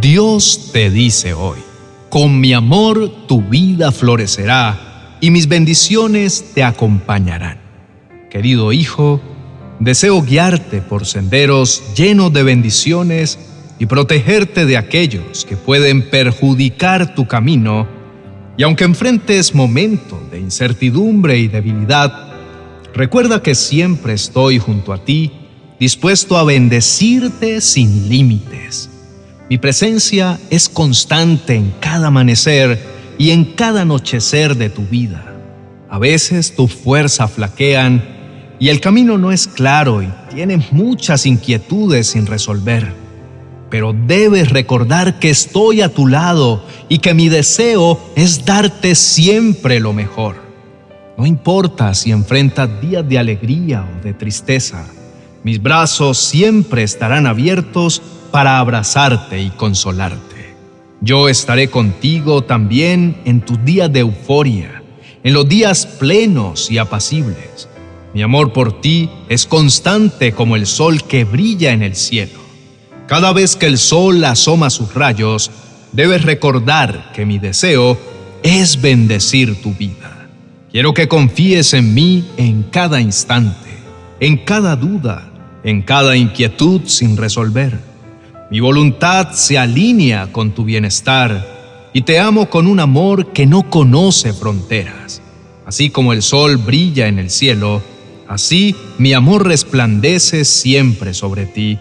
Dios te dice hoy, con mi amor tu vida florecerá y mis bendiciones te acompañarán. Querido hijo, deseo guiarte por senderos llenos de bendiciones y protegerte de aquellos que pueden perjudicar tu camino. Y aunque enfrentes momentos de incertidumbre y debilidad, recuerda que siempre estoy junto a ti, dispuesto a bendecirte sin límites. Mi presencia es constante en cada amanecer y en cada anochecer de tu vida. A veces tu fuerza flaquean y el camino no es claro y tienes muchas inquietudes sin resolver. Pero debes recordar que estoy a tu lado y que mi deseo es darte siempre lo mejor. No importa si enfrentas días de alegría o de tristeza, mis brazos siempre estarán abiertos para abrazarte y consolarte. Yo estaré contigo también en tus días de euforia, en los días plenos y apacibles. Mi amor por ti es constante como el sol que brilla en el cielo. Cada vez que el sol asoma sus rayos, debes recordar que mi deseo es bendecir tu vida. Quiero que confíes en mí en cada instante, en cada duda, en cada inquietud sin resolver mi voluntad se alinea con tu bienestar y te amo con un amor que no conoce fronteras. Así como el sol brilla en el cielo, así mi amor resplandece siempre sobre ti.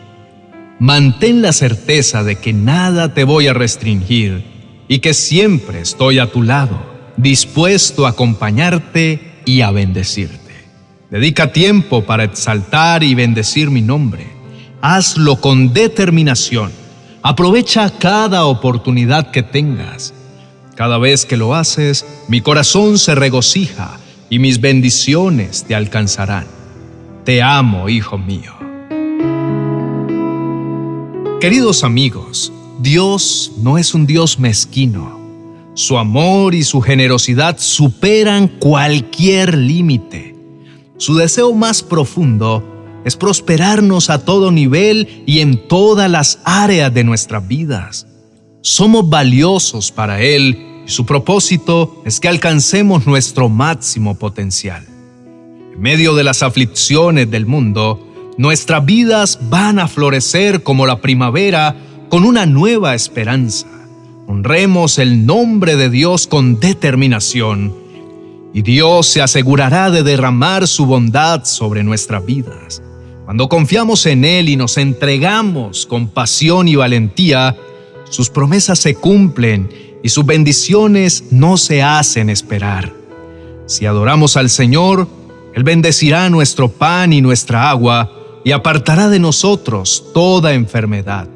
Mantén la certeza de que nada te voy a restringir y que siempre estoy a tu lado, dispuesto a acompañarte y a bendecirte. Dedica tiempo para exaltar y bendecir mi nombre hazlo con determinación. Aprovecha cada oportunidad que tengas. Cada vez que lo haces, mi corazón se regocija y mis bendiciones te alcanzarán. Te amo, hijo mío. Queridos amigos, Dios no es un Dios mezquino. Su amor y su generosidad superan cualquier límite. Su deseo más profundo es prosperarnos a todo nivel y en todas las áreas de nuestras vidas. Somos valiosos para Él y su propósito es que alcancemos nuestro máximo potencial. En medio de las aflicciones del mundo, nuestras vidas van a florecer como la primavera con una nueva esperanza. Honremos el nombre de Dios con determinación y Dios se asegurará de derramar su bondad sobre nuestras vidas. Cuando confiamos en Él y nos entregamos con pasión y valentía, sus promesas se cumplen y sus bendiciones no se hacen esperar. Si adoramos al Señor, Él bendecirá nuestro pan y nuestra agua y apartará de nosotros toda enfermedad.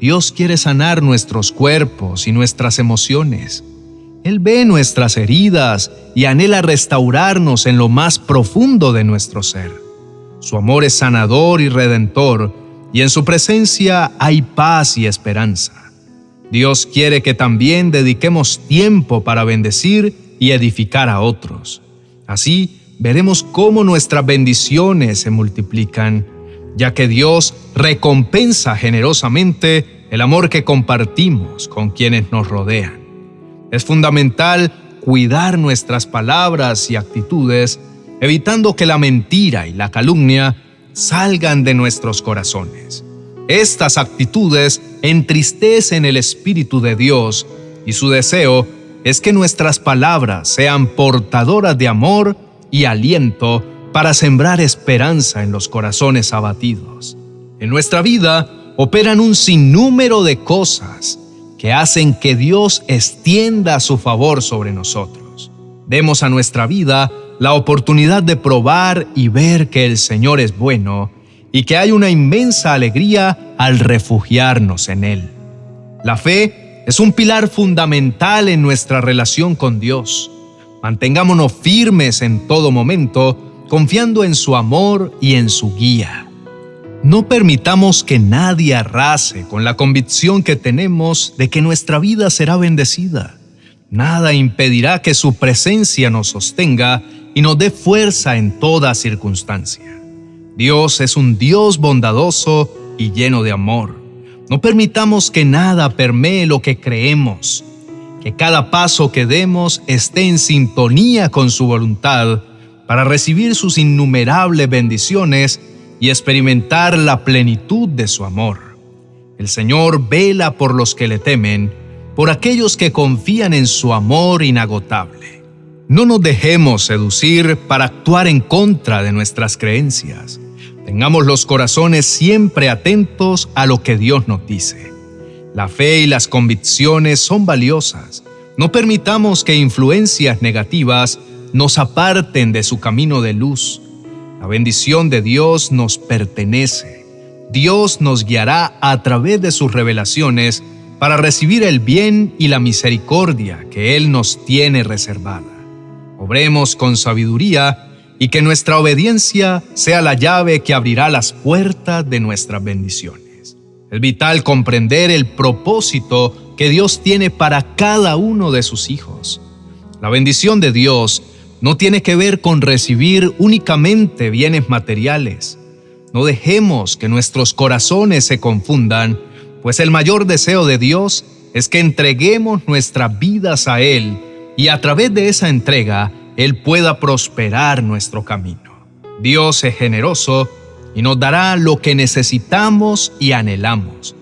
Dios quiere sanar nuestros cuerpos y nuestras emociones. Él ve nuestras heridas y anhela restaurarnos en lo más profundo de nuestro ser. Su amor es sanador y redentor, y en su presencia hay paz y esperanza. Dios quiere que también dediquemos tiempo para bendecir y edificar a otros. Así veremos cómo nuestras bendiciones se multiplican, ya que Dios recompensa generosamente el amor que compartimos con quienes nos rodean. Es fundamental cuidar nuestras palabras y actitudes evitando que la mentira y la calumnia salgan de nuestros corazones. Estas actitudes entristecen el Espíritu de Dios y su deseo es que nuestras palabras sean portadoras de amor y aliento para sembrar esperanza en los corazones abatidos. En nuestra vida operan un sinnúmero de cosas que hacen que Dios extienda su favor sobre nosotros. Demos a nuestra vida la oportunidad de probar y ver que el Señor es bueno y que hay una inmensa alegría al refugiarnos en Él. La fe es un pilar fundamental en nuestra relación con Dios. Mantengámonos firmes en todo momento, confiando en su amor y en su guía. No permitamos que nadie arrase con la convicción que tenemos de que nuestra vida será bendecida. Nada impedirá que su presencia nos sostenga y nos dé fuerza en toda circunstancia. Dios es un Dios bondadoso y lleno de amor. No permitamos que nada permee lo que creemos, que cada paso que demos esté en sintonía con su voluntad para recibir sus innumerables bendiciones y experimentar la plenitud de su amor. El Señor vela por los que le temen, por aquellos que confían en su amor inagotable. No nos dejemos seducir para actuar en contra de nuestras creencias. Tengamos los corazones siempre atentos a lo que Dios nos dice. La fe y las convicciones son valiosas. No permitamos que influencias negativas nos aparten de su camino de luz. La bendición de Dios nos pertenece. Dios nos guiará a través de sus revelaciones para recibir el bien y la misericordia que Él nos tiene reservada. Obremos con sabiduría y que nuestra obediencia sea la llave que abrirá las puertas de nuestras bendiciones. Es vital comprender el propósito que Dios tiene para cada uno de sus hijos. La bendición de Dios no tiene que ver con recibir únicamente bienes materiales. No dejemos que nuestros corazones se confundan, pues el mayor deseo de Dios es que entreguemos nuestras vidas a Él y a través de esa entrega él pueda prosperar nuestro camino. Dios es generoso y nos dará lo que necesitamos y anhelamos.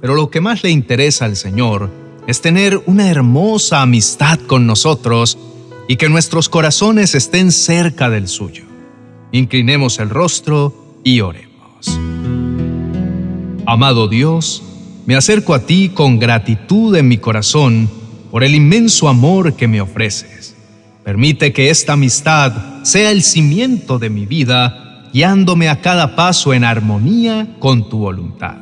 Pero lo que más le interesa al Señor es tener una hermosa amistad con nosotros y que nuestros corazones estén cerca del suyo. Inclinemos el rostro y oremos. Amado Dios, me acerco a ti con gratitud en mi corazón por el inmenso amor que me ofreces. Permite que esta amistad sea el cimiento de mi vida, guiándome a cada paso en armonía con tu voluntad.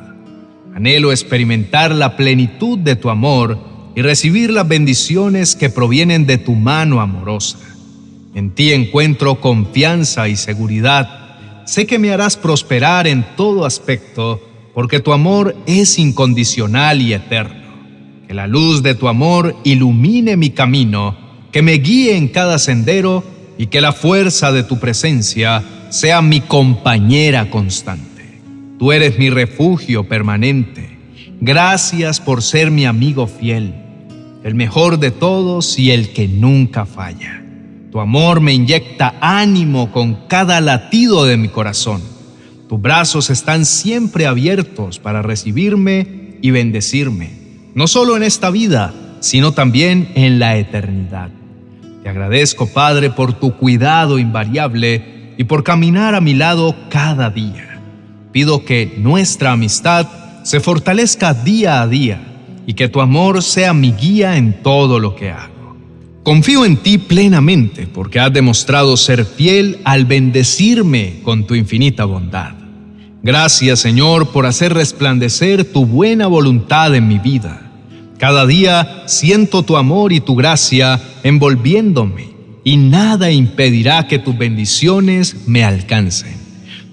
Anhelo experimentar la plenitud de tu amor y recibir las bendiciones que provienen de tu mano amorosa. En ti encuentro confianza y seguridad. Sé que me harás prosperar en todo aspecto, porque tu amor es incondicional y eterno. Que la luz de tu amor ilumine mi camino que me guíe en cada sendero y que la fuerza de tu presencia sea mi compañera constante. Tú eres mi refugio permanente. Gracias por ser mi amigo fiel, el mejor de todos y el que nunca falla. Tu amor me inyecta ánimo con cada latido de mi corazón. Tus brazos están siempre abiertos para recibirme y bendecirme, no solo en esta vida, sino también en la eternidad. Te agradezco, Padre, por tu cuidado invariable y por caminar a mi lado cada día. Pido que nuestra amistad se fortalezca día a día y que tu amor sea mi guía en todo lo que hago. Confío en ti plenamente porque has demostrado ser fiel al bendecirme con tu infinita bondad. Gracias Señor por hacer resplandecer tu buena voluntad en mi vida cada día siento tu amor y tu gracia envolviéndome y nada impedirá que tus bendiciones me alcancen.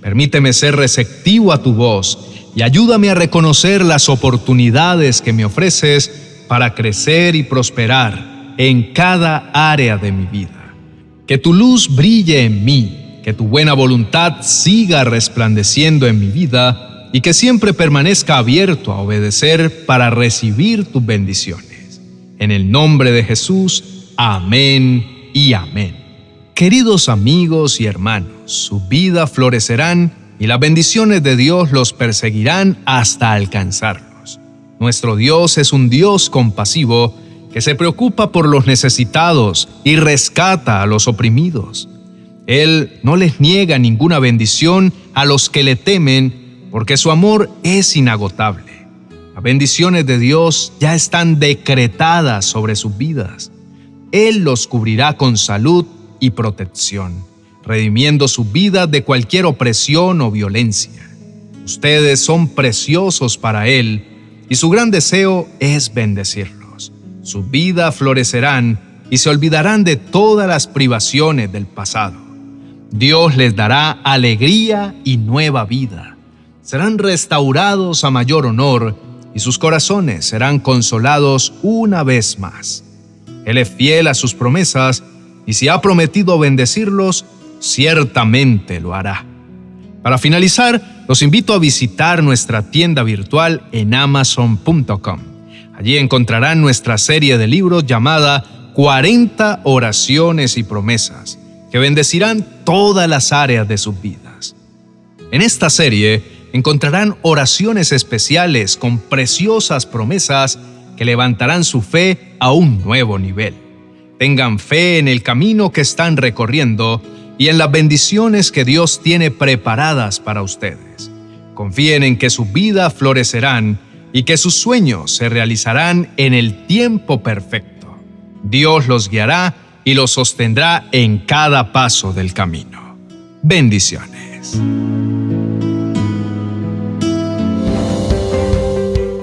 Permíteme ser receptivo a tu voz y ayúdame a reconocer las oportunidades que me ofreces para crecer y prosperar en cada área de mi vida. Que tu luz brille en mí, que tu buena voluntad siga resplandeciendo en mi vida y que siempre permanezca abierto a obedecer para recibir tus bendiciones. En el nombre de Jesús, amén y amén. Queridos amigos y hermanos, su vida florecerán y las bendiciones de Dios los perseguirán hasta alcanzarlos. Nuestro Dios es un Dios compasivo que se preocupa por los necesitados y rescata a los oprimidos. Él no les niega ninguna bendición a los que le temen porque su amor es inagotable. Las bendiciones de Dios ya están decretadas sobre sus vidas. Él los cubrirá con salud y protección, redimiendo su vida de cualquier opresión o violencia. Ustedes son preciosos para Él y su gran deseo es bendecirlos. Su vida florecerán y se olvidarán de todas las privaciones del pasado. Dios les dará alegría y nueva vida serán restaurados a mayor honor y sus corazones serán consolados una vez más. Él es fiel a sus promesas y si ha prometido bendecirlos, ciertamente lo hará. Para finalizar, los invito a visitar nuestra tienda virtual en amazon.com. Allí encontrarán nuestra serie de libros llamada 40 oraciones y promesas que bendecirán todas las áreas de sus vidas. En esta serie encontrarán oraciones especiales con preciosas promesas que levantarán su fe a un nuevo nivel. Tengan fe en el camino que están recorriendo y en las bendiciones que Dios tiene preparadas para ustedes. Confíen en que su vida florecerán y que sus sueños se realizarán en el tiempo perfecto. Dios los guiará y los sostendrá en cada paso del camino. Bendiciones.